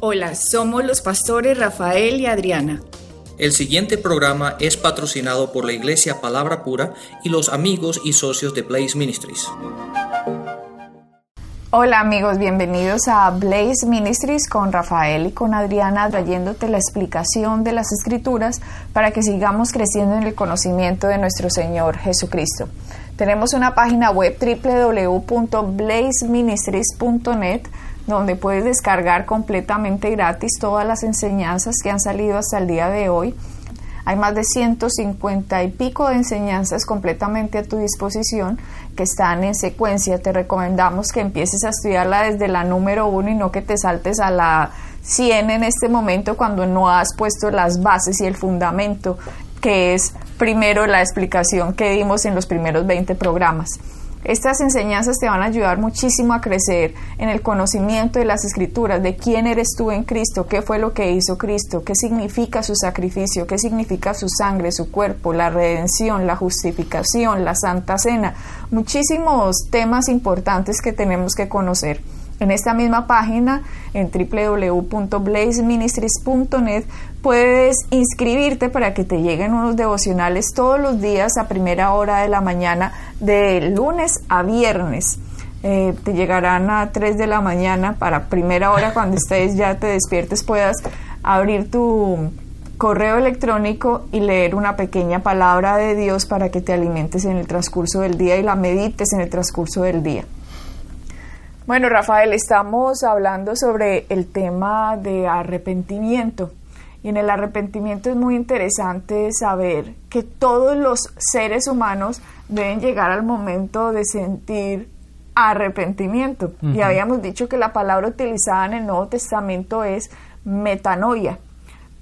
Hola, somos los pastores Rafael y Adriana. El siguiente programa es patrocinado por la Iglesia Palabra Pura y los amigos y socios de Blaze Ministries. Hola amigos, bienvenidos a Blaze Ministries con Rafael y con Adriana trayéndote la explicación de las escrituras para que sigamos creciendo en el conocimiento de nuestro Señor Jesucristo. Tenemos una página web www.blazeministries.net donde puedes descargar completamente gratis todas las enseñanzas que han salido hasta el día de hoy. Hay más de 150 y pico de enseñanzas completamente a tu disposición que están en secuencia. Te recomendamos que empieces a estudiarla desde la número uno y no que te saltes a la 100 en este momento cuando no has puesto las bases y el fundamento, que es primero la explicación que dimos en los primeros 20 programas. Estas enseñanzas te van a ayudar muchísimo a crecer en el conocimiento de las escrituras, de quién eres tú en Cristo, qué fue lo que hizo Cristo, qué significa su sacrificio, qué significa su sangre, su cuerpo, la redención, la justificación, la santa cena, muchísimos temas importantes que tenemos que conocer. En esta misma página, en www.blazeministries.net, puedes inscribirte para que te lleguen unos devocionales todos los días a primera hora de la mañana, de lunes a viernes. Eh, te llegarán a 3 de la mañana para primera hora cuando estés ya te despiertes puedas abrir tu correo electrónico y leer una pequeña palabra de Dios para que te alimentes en el transcurso del día y la medites en el transcurso del día. Bueno, Rafael, estamos hablando sobre el tema de arrepentimiento. Y en el arrepentimiento es muy interesante saber que todos los seres humanos deben llegar al momento de sentir arrepentimiento. Y habíamos dicho que la palabra utilizada en el Nuevo Testamento es metanoia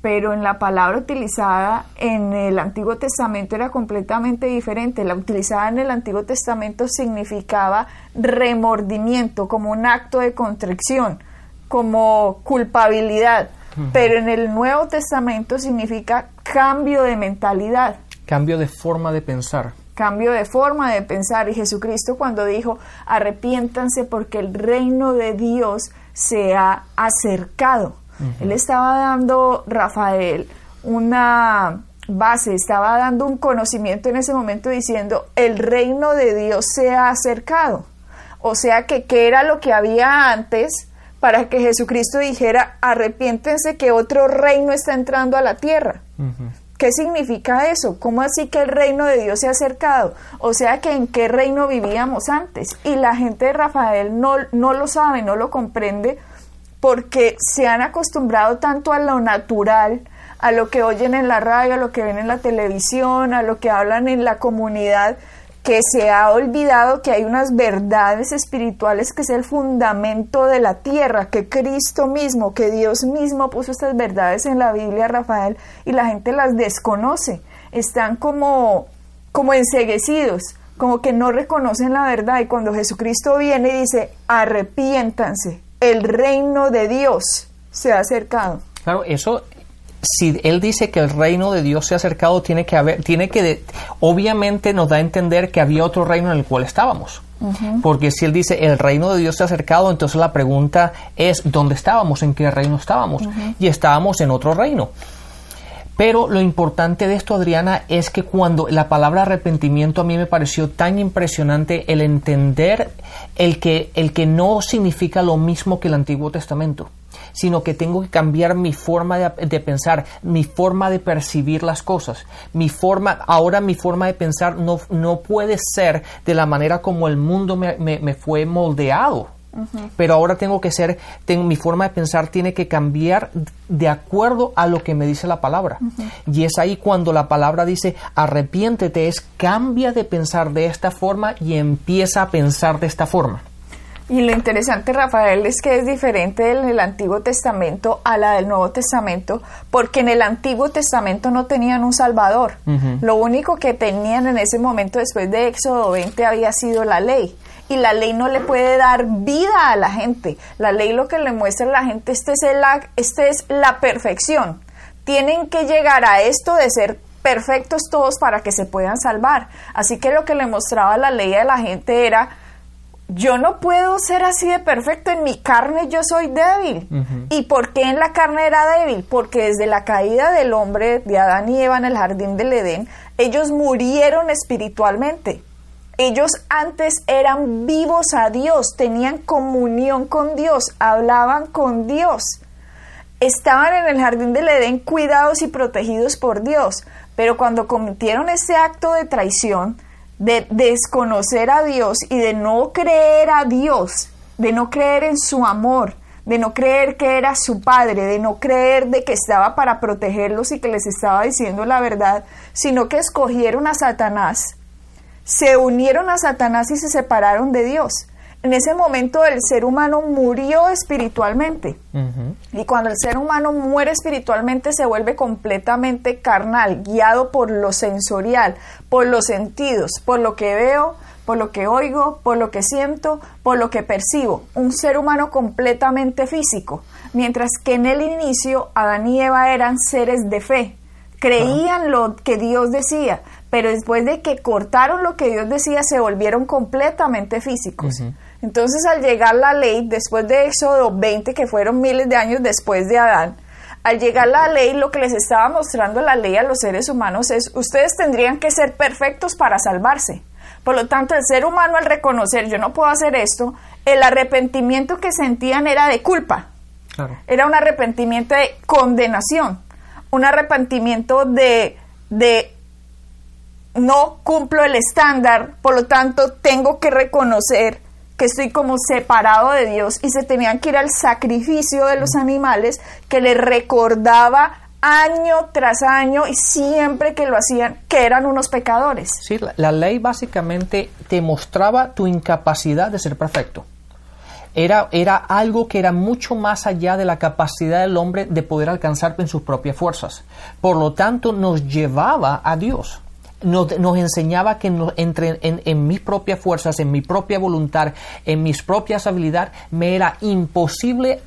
pero en la palabra utilizada en el Antiguo Testamento era completamente diferente. La utilizada en el Antiguo Testamento significaba remordimiento, como un acto de contrición, como culpabilidad, pero en el Nuevo Testamento significa cambio de mentalidad. Cambio de forma de pensar. Cambio de forma de pensar. Y Jesucristo cuando dijo, arrepiéntanse porque el reino de Dios se ha acercado él estaba dando, Rafael, una base, estaba dando un conocimiento en ese momento diciendo, el reino de Dios se ha acercado. O sea que, ¿qué era lo que había antes para que Jesucristo dijera, arrepiéntense que otro reino está entrando a la tierra? ¿Qué significa eso? ¿Cómo así que el reino de Dios se ha acercado? O sea que en qué reino vivíamos antes. Y la gente de Rafael no, no lo sabe, no lo comprende porque se han acostumbrado tanto a lo natural, a lo que oyen en la radio, a lo que ven en la televisión, a lo que hablan en la comunidad, que se ha olvidado que hay unas verdades espirituales que es el fundamento de la tierra, que Cristo mismo, que Dios mismo puso estas verdades en la Biblia, Rafael, y la gente las desconoce. Están como, como enseguecidos, como que no reconocen la verdad. Y cuando Jesucristo viene y dice, arrepiéntanse, el reino de Dios se ha acercado. Claro, eso si él dice que el reino de Dios se ha acercado, tiene que haber, tiene que, obviamente nos da a entender que había otro reino en el cual estábamos. Porque si él dice el reino de Dios se ha acercado, entonces la pregunta es ¿dónde estábamos? ¿En qué reino estábamos? Y estábamos en otro reino. Pero lo importante de esto, Adriana, es que cuando la palabra arrepentimiento a mí me pareció tan impresionante el entender el que, el que no significa lo mismo que el Antiguo Testamento sino que tengo que cambiar mi forma de, pensar, mi forma de percibir las cosas. Mi forma, ahora mi forma de pensar no, no puede ser de la manera como el mundo me, me fue moldeado pero ahora tengo que ser, tengo, mi forma de pensar tiene que cambiar de acuerdo a lo que me dice la palabra. Y es ahí cuando la palabra dice arrepiéntete, es cambia de pensar de esta forma y empieza a pensar de esta forma. Y lo interesante, Rafael, es que es diferente en el Antiguo Testamento a la del Nuevo Testamento, porque en el Antiguo Testamento no tenían un Salvador. Lo único que tenían en ese momento después de Éxodo 20 había sido la ley y la ley no le puede dar vida a la gente. La ley lo que le muestra a la gente, este es, el, este es la perfección. Tienen que llegar a esto de ser perfectos todos para que se puedan salvar. Así que lo que le mostraba la ley a la gente era yo no puedo ser así de perfecto, en mi carne yo soy débil. ¿Y por qué en la carne era débil? Porque desde la caída del hombre, de Adán y Eva en el jardín del Edén, ellos murieron espiritualmente. Ellos antes eran vivos a Dios, tenían comunión con Dios, hablaban con Dios. Estaban en el jardín del Edén cuidados y protegidos por Dios, pero cuando cometieron ese acto de traición, de desconocer a Dios y de no creer a Dios, de no creer en su amor, de no creer que era su padre, de no creer de que estaba para protegerlos y que les estaba diciendo la verdad, sino que escogieron a Satanás, se unieron a Satanás y se separaron de Dios en ese momento el ser humano murió espiritualmente. Y cuando el ser humano muere espiritualmente se vuelve completamente carnal, guiado por lo sensorial, por los sentidos, por lo que veo, por lo que oigo, por lo que siento, por lo que percibo. Un ser humano completamente físico. Mientras que en el inicio Adán y Eva eran seres de fe. Creían lo que Dios decía, pero después de que cortaron lo que Dios decía se volvieron completamente físicos. Entonces, al llegar la ley, después de Éxodo 20, que fueron miles de años después de Adán, al llegar la ley, lo que les estaba mostrando la ley a los seres humanos es, ustedes tendrían que ser perfectos para salvarse. Por lo tanto, el ser humano al reconocer, yo no puedo hacer esto, el arrepentimiento que sentían era de culpa. Era un arrepentimiento de condenación, un arrepentimiento de, de no cumplo el estándar, por lo tanto tengo que reconocer que estoy como separado de Dios y se tenían que ir al sacrificio de los animales que les recordaba año tras año y siempre que lo hacían que eran unos pecadores. Sí, la, ley básicamente te mostraba tu incapacidad de ser perfecto. Era, era, algo que era mucho más allá de la capacidad del hombre de poder alcanzar en sus propias fuerzas. Por lo tanto, nos llevaba a Dios nos, enseñaba que entre en, mis propias fuerzas, en mi propia voluntad, en mis propias habilidades, me era imposible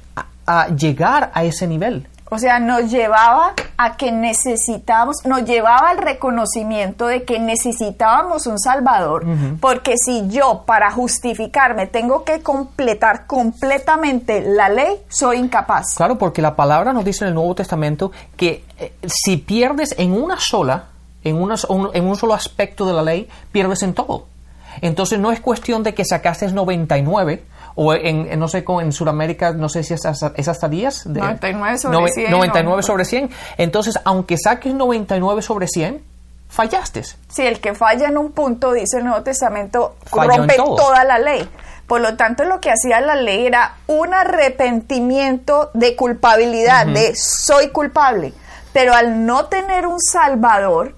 llegar a ese nivel. O sea, nos llevaba a que necesitábamos, nos llevaba al reconocimiento de que necesitábamos un Salvador, porque si yo para justificarme tengo que completar completamente la ley, soy incapaz. Claro, porque la palabra nos dice en el Nuevo Testamento que eh, si pierdes en una sola, en, en un solo aspecto de la ley, pierdes en todo. Entonces no es cuestión de que sacaste 99 o en, no sé, en Sudamérica, no sé si es hasta, es hasta 10. 99 sobre 100. 99 sobre 100. Entonces, aunque saques 99 sobre 100, fallaste. Si el que falla en un punto, dice el Nuevo Testamento, rompe toda la ley. Por lo tanto, lo que hacía la ley era un arrepentimiento de culpabilidad, de soy culpable. Pero al no tener un salvador,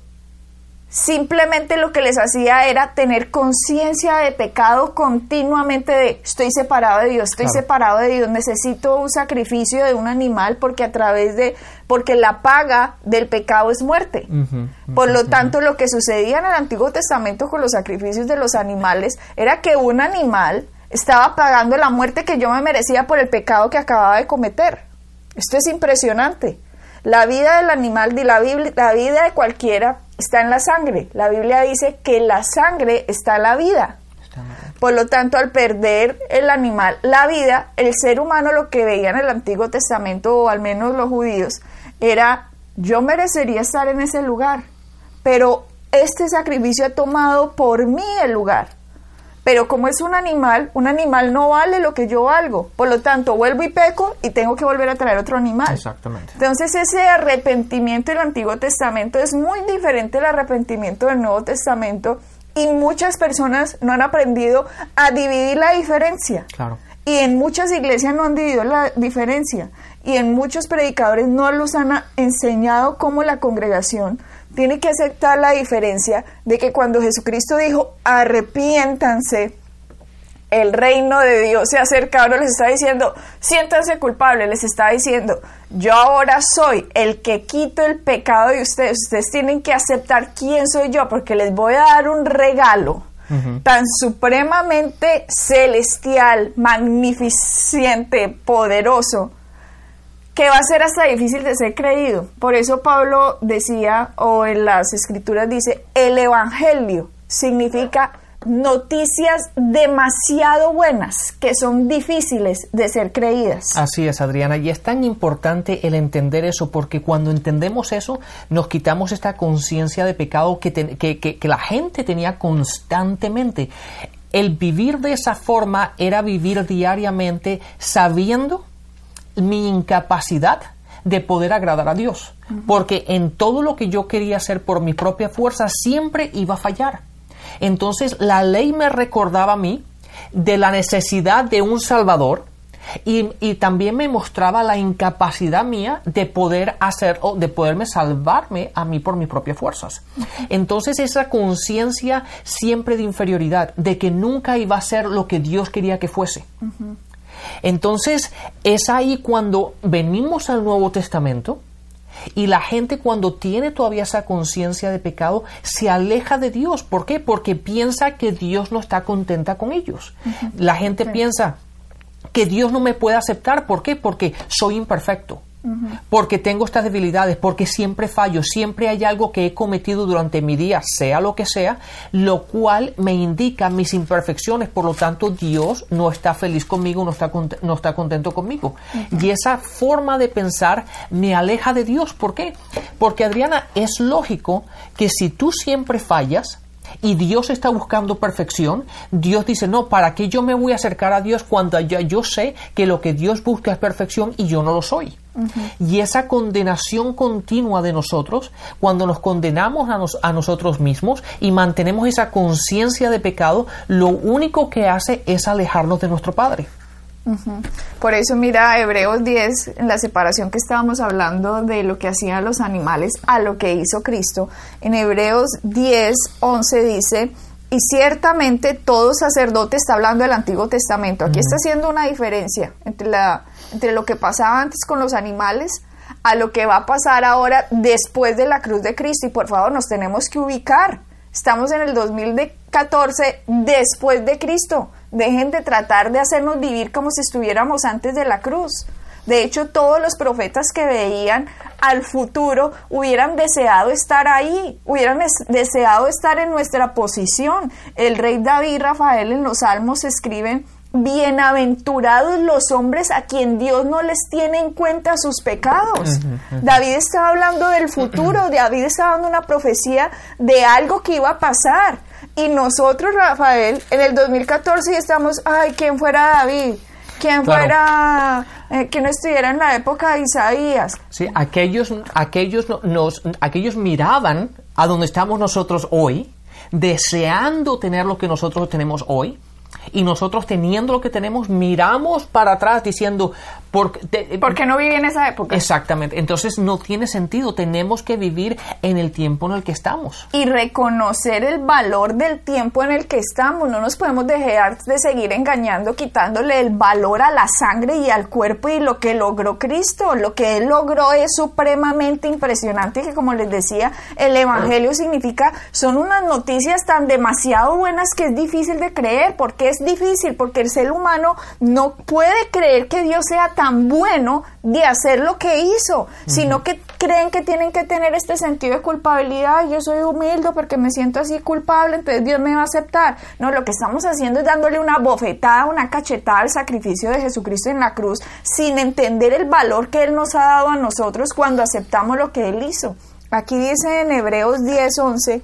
simplemente lo que les hacía era tener conciencia de pecado continuamente de estoy separado de Dios, estoy separado de Dios, necesito un sacrificio de un animal porque a través de porque la paga del pecado es muerte. Por lo tanto, lo que sucedía en el Antiguo Testamento con los sacrificios de los animales era que un animal estaba pagando la muerte que yo me merecía por el pecado que acababa de cometer. Esto es impresionante. La vida del animal y la, la vida de cualquiera está en la sangre. La Biblia dice que la sangre está en la vida. Por lo tanto, al perder el animal la vida, el ser humano lo que veía en el Antiguo Testamento, o al menos los judíos, era yo merecería estar en ese lugar, pero este sacrificio ha tomado por mí el lugar. Pero como es un animal, un animal no vale lo que yo valgo. Por lo tanto, vuelvo y peco y tengo que volver a traer otro animal. Exactamente. Entonces, ese arrepentimiento del Antiguo Testamento es muy diferente al arrepentimiento del Nuevo Testamento y muchas personas no han aprendido a dividir la diferencia. Claro. Y en muchas iglesias no han dividido la diferencia. Y en muchos predicadores no los han enseñado cómo la congregación tiene que aceptar la diferencia de que cuando Jesucristo dijo arrepiéntanse, el reino de Dios se acerca, ahora les está diciendo, siéntanse culpables, les está diciendo, yo ahora soy el que quito el pecado de ustedes, ustedes tienen que aceptar quién soy yo, porque les voy a dar un regalo tan supremamente celestial, magnificente, poderoso, que va a ser hasta difícil de ser creído. Por eso Pablo decía, o en las escrituras dice, el Evangelio significa noticias demasiado buenas que son difíciles de ser creídas. Así es, Adriana, y es tan importante el entender eso, porque cuando entendemos eso, nos quitamos esta conciencia de pecado que, que, que la gente tenía constantemente. El vivir de esa forma era vivir diariamente sabiendo mi incapacidad de poder agradar a Dios, porque en todo lo que yo quería hacer por mi propia fuerza siempre iba a fallar. Entonces la ley me recordaba a mí de la necesidad de un Salvador y, también me mostraba la incapacidad mía de poder hacer o de poderme salvarme a mí por mis propias fuerzas. Entonces esa conciencia siempre de inferioridad, de que nunca iba a ser lo que Dios quería que fuese. Entonces es ahí cuando venimos al Nuevo Testamento y la gente cuando tiene todavía esa conciencia de pecado se aleja de Dios. ¿Por qué? Porque piensa que Dios no está contenta con ellos. La gente piensa que Dios no me puede aceptar. ¿Por qué? Porque soy imperfecto porque tengo estas debilidades, porque siempre fallo, siempre hay algo que he cometido durante mi día, sea lo que sea, lo cual me indica mis imperfecciones, por lo tanto Dios no está feliz conmigo, no está, no está contento conmigo. Y esa forma de pensar me aleja de Dios. ¿Por qué? Porque Adriana, es lógico que si tú siempre fallas, y Dios está buscando perfección, Dios dice, no, ¿para qué yo me voy a acercar a Dios cuando ya yo sé que lo que Dios busca es perfección y yo no lo soy? Y esa condenación continua de nosotros, cuando nos condenamos a, nosotros mismos y mantenemos esa conciencia de pecado, lo único que hace es alejarnos de nuestro Padre. Por eso mira Hebreos 10, en la separación que estábamos hablando de lo que hacían los animales a lo que hizo Cristo. En Hebreos 10, 11 dice, y ciertamente todo sacerdote está hablando del Antiguo Testamento. Aquí está haciendo una diferencia entre, la, entre lo que pasaba antes con los animales a lo que va a pasar ahora después de la cruz de Cristo. Y por favor, nos tenemos que ubicar. Estamos en el 2014 después de Cristo. Dejen de tratar de hacernos vivir como si estuviéramos antes de la cruz. De hecho, todos los profetas que veían al futuro hubieran deseado estar ahí, hubieran deseado estar en nuestra posición. El rey David y Rafael en los Salmos escriben, bienaventurados los hombres a quien Dios no les tiene en cuenta sus pecados. David estaba hablando del futuro, David estaba dando una profecía de algo que iba a pasar. Y nosotros, Rafael, en el 2014 estamos, ay, ¿quién fuera David? ¿Quién fuera, eh, que no estuviera en la época de Isaías? Sí, aquellos, aquellos, nos, aquellos miraban a donde estamos nosotros hoy, deseando tener lo que nosotros tenemos hoy, y nosotros teniendo lo que tenemos, miramos para atrás diciendo, ¿por, qué no viví en esa época? Exactamente, entonces no tiene sentido, tenemos que vivir en el tiempo en el que estamos. Y reconocer el valor del tiempo en el que estamos, no nos podemos dejar de seguir engañando, quitándole el valor a la sangre y al cuerpo y lo que logró Cristo, lo que Él logró es supremamente impresionante, que como les decía, el Evangelio significa, son unas noticias tan demasiado buenas que es difícil de creer, porque es difícil, porque el ser humano no puede creer que Dios sea tan bueno de hacer lo que hizo, sino que creen que tienen que tener este sentido de culpabilidad. Yo soy humilde porque me siento así culpable, entonces Dios me va a aceptar. No, lo que estamos haciendo es dándole una bofetada, una cachetada al sacrificio de Jesucristo en la cruz, sin entender el valor que Él nos ha dado a nosotros cuando aceptamos lo que Él hizo. Aquí dice en Hebreos 10:11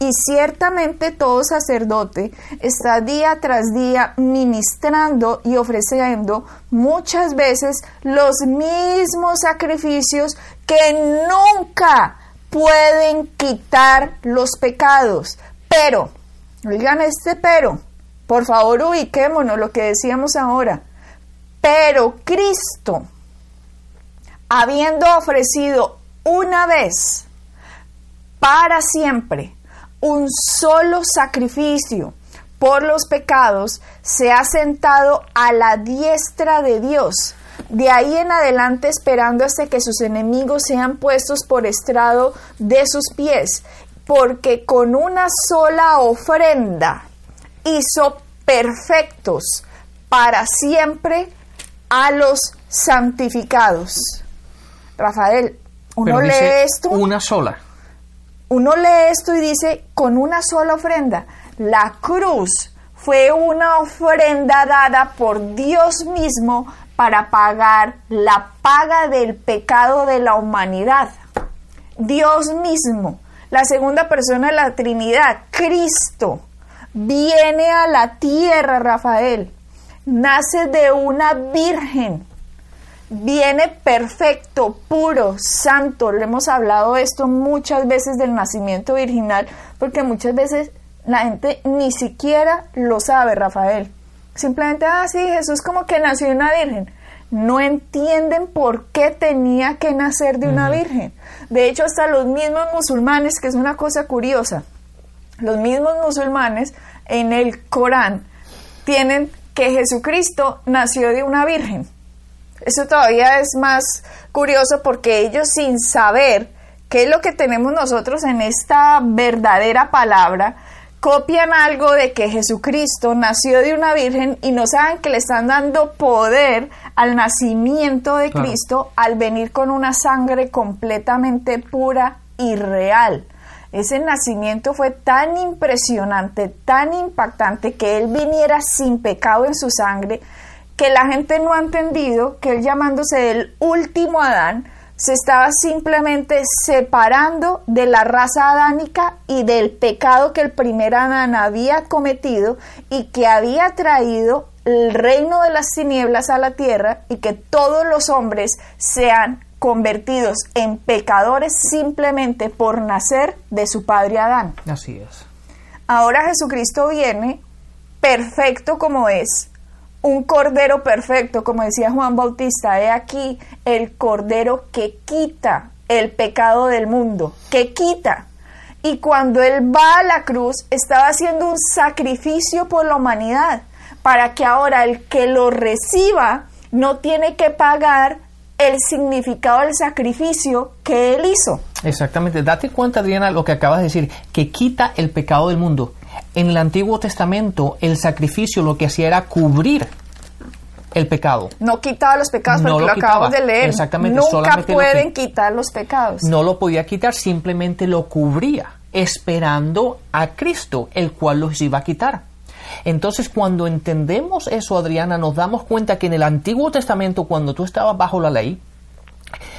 y ciertamente todo sacerdote está día tras día ministrando y ofreciendo muchas veces los mismos sacrificios que nunca pueden quitar los pecados. Pero, oigan este pero, por favor ubiquémonos lo que decíamos ahora. Pero Cristo, habiendo ofrecido una vez para siempre un solo sacrificio por los pecados, se ha sentado a la diestra de Dios. De ahí en adelante esperando hasta que sus enemigos sean puestos por estrado de sus pies, porque con una sola ofrenda hizo perfectos para siempre a los santificados. Rafael, uno lee esto. Una sola uno lee esto y dice, con una sola ofrenda. La cruz fue una ofrenda dada por Dios mismo para pagar la paga del pecado de la humanidad. Dios mismo, la segunda persona de la Trinidad, Cristo, viene a la tierra, Rafael, nace de una virgen, viene perfecto, puro, santo. Le hemos hablado esto muchas veces del nacimiento virginal, porque muchas veces la gente ni siquiera lo sabe, Rafael. Simplemente, ah, sí, Jesús como que nació de una virgen. No entienden por qué tenía que nacer de una virgen. De hecho, hasta los mismos musulmanes, que es una cosa curiosa, los mismos musulmanes en el Corán tienen que Jesucristo nació de una virgen. Eso todavía es más curioso porque ellos sin saber qué es lo que tenemos nosotros en esta verdadera palabra, copian algo de que Jesucristo nació de una virgen y no saben que le están dando poder al nacimiento de Cristo al venir con una sangre completamente pura y real. Ese nacimiento fue tan impresionante, tan impactante, que Él viniera sin pecado en su sangre, que la gente no ha entendido que Él llamándose el último Adán, se estaba simplemente separando de la raza adánica y del pecado que el primer Adán había cometido y que había traído el reino de las tinieblas a la tierra y que todos los hombres sean convertidos en pecadores simplemente por nacer de su padre Adán. Así es. Ahora Jesucristo viene perfecto como es, un cordero perfecto, como decía Juan Bautista, he aquí el cordero que quita el pecado del mundo, que quita. Y cuando él va a la cruz, estaba haciendo un sacrificio por la humanidad, para que ahora el que lo reciba no tiene que pagar el significado del sacrificio que él hizo. Exactamente. Date cuenta, Adriana, lo que acabas de decir, que quita el pecado del mundo. En el Antiguo Testamento, el sacrificio lo que hacía era cubrir el pecado. No quitaba los pecados, porque lo, acabamos de leer. Exactamente. Nunca pueden quitar los pecados. No lo podía quitar, simplemente lo cubría, esperando a Cristo, el cual los iba a quitar. Entonces, cuando entendemos eso, Adriana, nos damos cuenta que en el Antiguo Testamento, cuando tú estabas bajo la ley,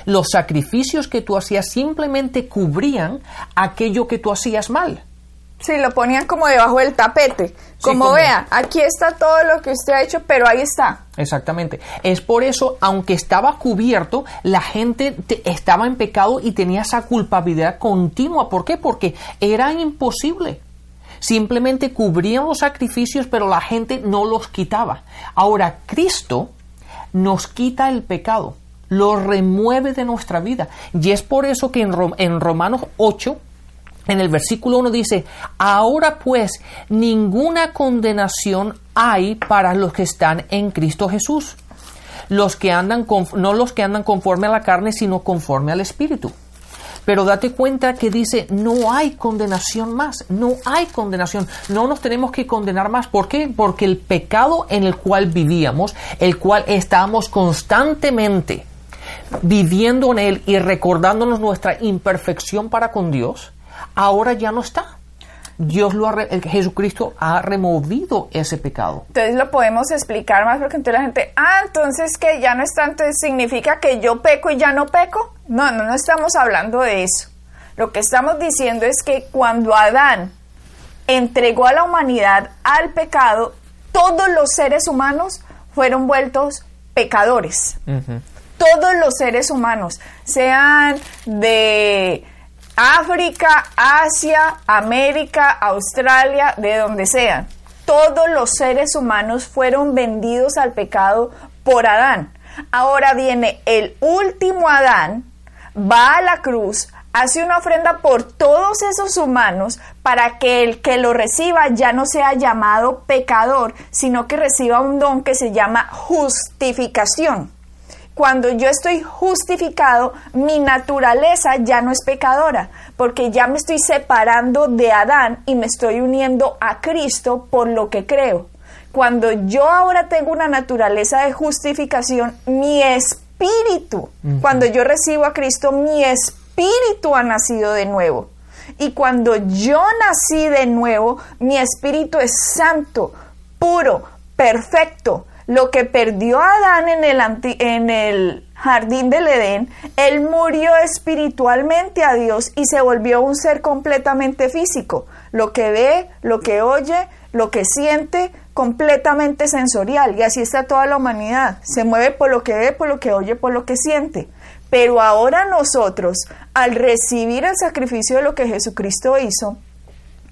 los sacrificios que tú hacías simplemente cubrían aquello que tú hacías mal. Sí, lo ponían como debajo del tapete. Como, vea, aquí está todo lo que usted ha hecho, pero ahí está. Exactamente. Es por eso, aunque estaba cubierto, la gente estaba en pecado y tenía esa culpabilidad continua. ¿Por qué? Porque era imposible. Simplemente cubrían los sacrificios, pero la gente no los quitaba. Ahora, Cristo nos quita el pecado, lo remueve de nuestra vida. Y es por eso que en, en Romanos 8, en el versículo 1 dice, ahora pues ninguna condenación hay para los que están en Cristo Jesús. Los que andan no los que andan conforme a la carne, sino conforme al Espíritu. Pero date cuenta que dice, no hay condenación más, no hay condenación, no nos tenemos que condenar más. ¿Por qué? Porque el pecado en el cual vivíamos, el cual estábamos constantemente viviendo en él y recordándonos nuestra imperfección para con Dios, ahora ya no está. Dios lo ha, Jesucristo ha removido ese pecado. Entonces lo podemos explicar más porque entonces la gente, ah, entonces que ya no está, entonces significa que yo peco y ya no peco. No, no, no estamos hablando de eso. Lo que estamos diciendo es que cuando Adán entregó a la humanidad al pecado, todos los seres humanos fueron vueltos pecadores. Todos los seres humanos, sean de África, Asia, América, Australia, de donde sean. Todos los seres humanos fueron vendidos al pecado por Adán. Ahora viene el último Adán, va a la cruz, hace una ofrenda por todos esos humanos para que el que lo reciba ya no sea llamado pecador, sino que reciba un don que se llama justificación cuando yo estoy justificado, mi naturaleza ya no es pecadora, porque ya me estoy separando de Adán y me estoy uniendo a Cristo por lo que creo. Cuando yo ahora tengo una naturaleza de justificación, mi espíritu, cuando yo recibo a Cristo, mi espíritu ha nacido de nuevo. Y cuando yo nací de nuevo, mi espíritu es santo, puro, perfecto. Lo que perdió Adán en el, en el jardín del Edén, él murió espiritualmente a Dios y se volvió un ser completamente físico. Lo que ve, lo que oye, lo que siente, completamente sensorial. Y así está toda la humanidad. Se mueve por lo que ve, por lo que oye, por lo que siente. Pero ahora nosotros, al recibir el sacrificio de lo que Jesucristo hizo,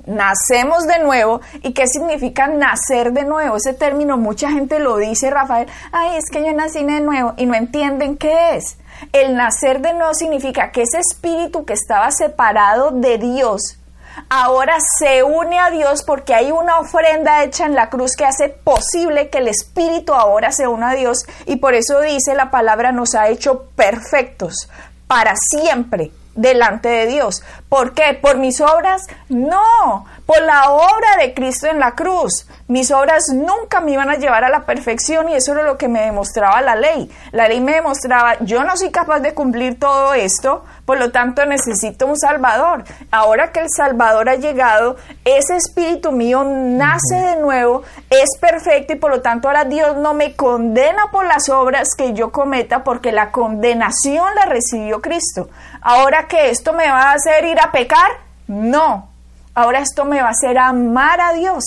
nacemos de nuevo. ¿Y qué significa nacer de nuevo? Ese término mucha gente lo dice, Rafael, ay, es que yo nací de nuevo y no entienden qué es. El nacer de nuevo significa que ese espíritu que estaba separado de Dios, ahora se une a Dios porque hay una ofrenda hecha en la cruz que hace posible que el Espíritu ahora se una a Dios y por eso dice la palabra nos ha hecho perfectos para siempre delante de Dios. ¿Por qué? ¿Por mis obras? No, por la obra de Cristo en la cruz. Mis obras nunca me iban a llevar a la perfección y eso era lo que me demostraba la ley. La ley me demostraba, yo no soy capaz de cumplir todo esto, por lo tanto necesito un Salvador. Ahora que el Salvador ha llegado, ese espíritu mío nace de nuevo, es perfecto y por lo tanto ahora Dios no me condena por las obras que yo cometa porque la condenación la recibió Cristo. Ahora que esto me va a hacer ir a pecar, no. Ahora esto me va a hacer amar a Dios.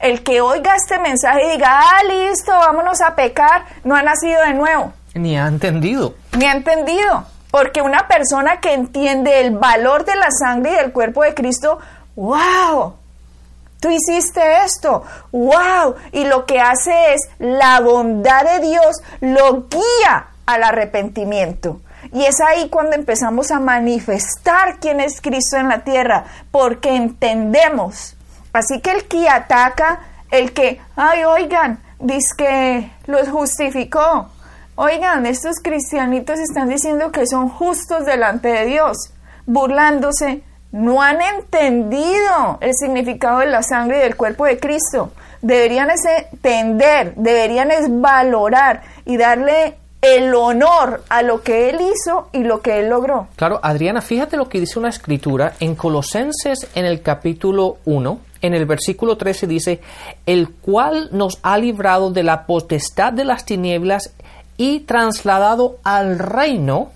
El que oiga este mensaje y diga, ah, listo, vámonos a pecar, no ha nacido de nuevo. Ni ha entendido. Ni ha entendido. Porque una persona que entiende el valor de la sangre y del cuerpo de Cristo, wow, tú hiciste esto, wow. Y lo que hace es la bondad de Dios lo guía al arrepentimiento. Y es ahí cuando empezamos a manifestar quién es Cristo en la tierra, porque entendemos Así que el que ataca, el que, ay, oigan, dice que los justificó. Oigan, estos cristianitos están diciendo que son justos delante de Dios, burlándose. No han entendido el significado de la sangre y del cuerpo de Cristo. Deberían entender, deberían valorar y darle el honor a lo que él hizo y lo que él logró. Claro, Adriana, fíjate lo que dice una escritura en Colosenses en el capítulo 1, en el versículo 13 dice, el cual nos ha librado de la potestad de las tinieblas y trasladado al reino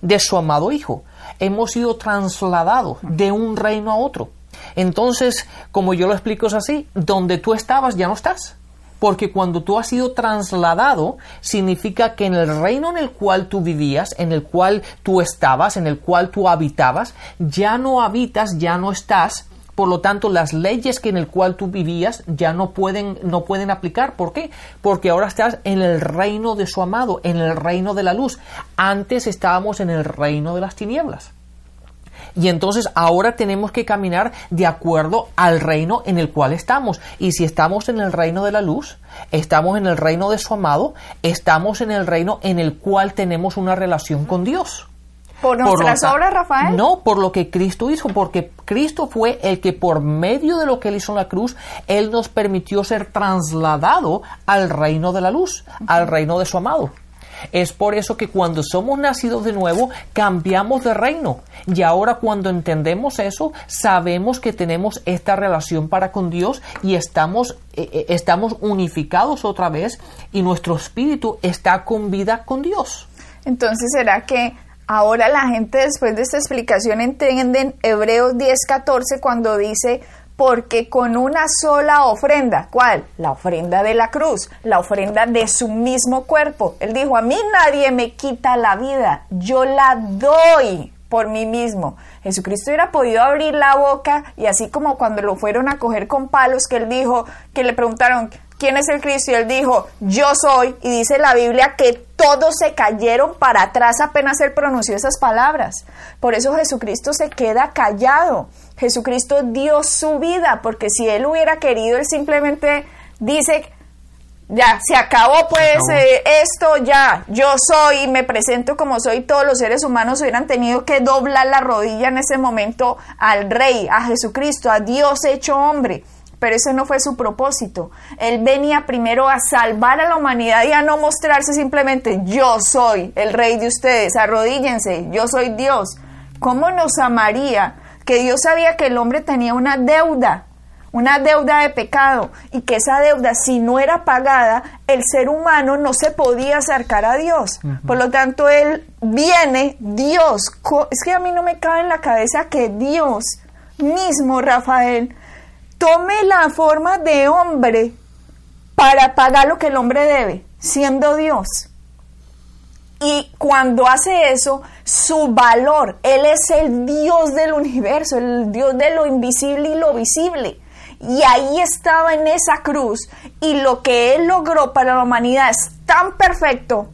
de su amado Hijo. Hemos sido trasladados de un reino a otro. Entonces, como yo lo explico es así, donde tú estabas ya no estás. Porque cuando tú has sido trasladado, significa que en el reino en el cual tú vivías, en el cual tú estabas, en el cual tú habitabas, ya no habitas, ya no estás, por lo tanto, las leyes que en el cual tú vivías ya no pueden, no pueden aplicar. ¿Por qué? Porque ahora estás en el reino de su amado, en el reino de la luz. Antes estábamos en el reino de las tinieblas. Y entonces ahora tenemos que caminar de acuerdo al reino en el cual estamos. Y si estamos en el reino de la luz, estamos en el reino de su amado, estamos en el reino en el cual tenemos una relación con Dios. ¿Por nuestras obras, Rafael? No, por lo que Cristo hizo, porque Cristo fue el que por medio de lo que él hizo en la cruz, él nos permitió ser trasladado al reino de la luz, al reino de su amado. Es por eso que cuando somos nacidos de nuevo, cambiamos de reino. Y ahora cuando entendemos eso, sabemos que tenemos esta relación para con Dios y estamos, eh, eh, estamos unificados otra vez y nuestro espíritu está con vida con Dios. Entonces, ¿será que Ahora la gente después de esta explicación entienden Hebreos 10:14 cuando dice, porque con una sola ofrenda, ¿cuál? La ofrenda de la cruz, la ofrenda de su mismo cuerpo. Él dijo, a mí nadie me quita la vida, yo la doy por mí mismo. Jesucristo hubiera podido abrir la boca y así como cuando lo fueron a coger con palos, que él dijo, que le preguntaron, ¿quién es el Cristo? Y él dijo, yo soy. Y dice la Biblia que todos se cayeron para atrás apenas él pronunció esas palabras. Por eso Jesucristo se queda callado. Jesucristo dio su vida, porque si él hubiera querido, él simplemente dice, ya, se acabó pues eh, esto, ya, yo soy, me presento como soy, todos los seres humanos hubieran tenido que doblar la rodilla en ese momento al Rey, a Jesucristo, a Dios hecho hombre. Pero ese no fue su propósito. Él venía primero a salvar a la humanidad y a no mostrarse simplemente yo soy el rey de ustedes, arrodíllense, yo soy Dios. ¿Cómo nos amaría que Dios sabía que el hombre tenía una deuda, una deuda de pecado, y que esa deuda, si no era pagada, el ser humano no se podía acercar a Dios. Por lo tanto, Él viene, Dios, es que a mí no me cabe en la cabeza que Dios mismo, Rafael, tome la forma de hombre para pagar lo que el hombre debe, siendo Dios. Y cuando hace eso, su valor, Él es el Dios del universo, el Dios de lo invisible y lo visible. Y ahí estaba en esa cruz. Y lo que Él logró para la humanidad es tan perfecto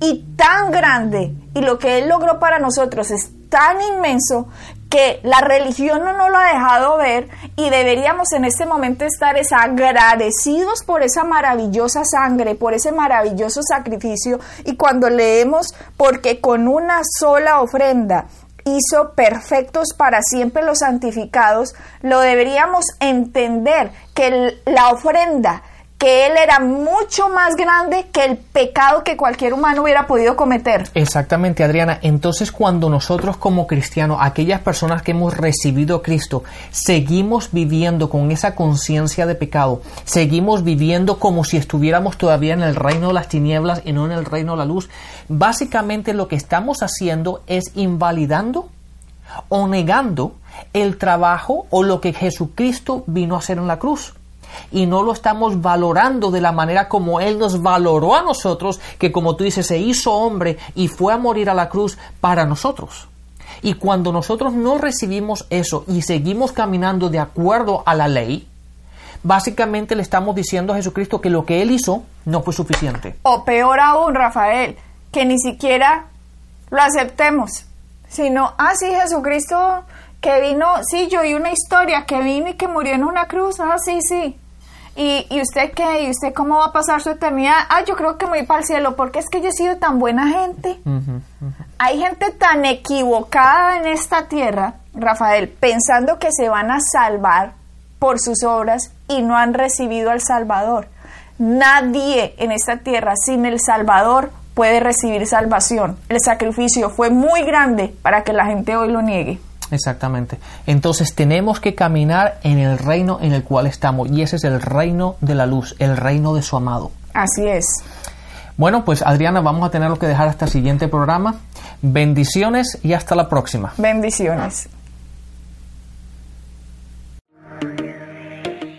y tan grande. Y lo que Él logró para nosotros es tan inmenso que la religión no nos lo ha dejado ver y deberíamos en este momento estar agradecidos por esa maravillosa sangre, por ese maravilloso sacrificio. Y cuando leemos porque con una sola ofrenda hizo perfectos para siempre los santificados, lo deberíamos entender que la ofrenda que Él era mucho más grande que el pecado que cualquier humano hubiera podido cometer. Exactamente, Adriana. Entonces, cuando nosotros como cristianos, aquellas personas que hemos recibido a Cristo, seguimos viviendo con esa conciencia de pecado, seguimos viviendo como si estuviéramos todavía en el reino de las tinieblas y no en el reino de la luz, básicamente lo que estamos haciendo es invalidando o negando el trabajo o lo que Jesucristo vino a hacer en la cruz y no lo estamos valorando de la manera como Él nos valoró a nosotros, que como tú dices, se hizo hombre y fue a morir a la cruz para nosotros. Y cuando nosotros no recibimos eso y seguimos caminando de acuerdo a la ley, básicamente le estamos diciendo a Jesucristo que lo que Él hizo no fue suficiente. O peor aún, Rafael, que ni siquiera lo aceptemos, sino, ah, sí, Jesucristo que vino, sí, yo oí una historia, que vino y que murió en una cruz, ah, sí, sí. ¿Y, ¿Y, usted qué? ¿Y usted cómo va a pasar su eternidad? Ah, yo creo que me voy para el cielo, porque es que yo he sido tan buena gente. Hay gente tan equivocada en esta tierra, Rafael, pensando que se van a salvar por sus obras y no han recibido al Salvador. Nadie en esta tierra sin el Salvador puede recibir salvación. El sacrificio fue muy grande para que la gente hoy lo niegue. Exactamente. Entonces tenemos que caminar en el reino en el cual estamos y ese es el reino de la luz, el reino de su amado. Así es. Bueno, pues Adriana, vamos a tener que dejar hasta el siguiente programa. Bendiciones y hasta la próxima. Bendiciones.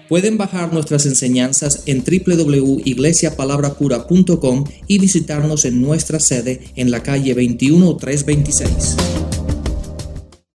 Pueden bajar nuestras enseñanzas en www.iglesiapalabracura.com y visitarnos en nuestra sede en la calle 21326.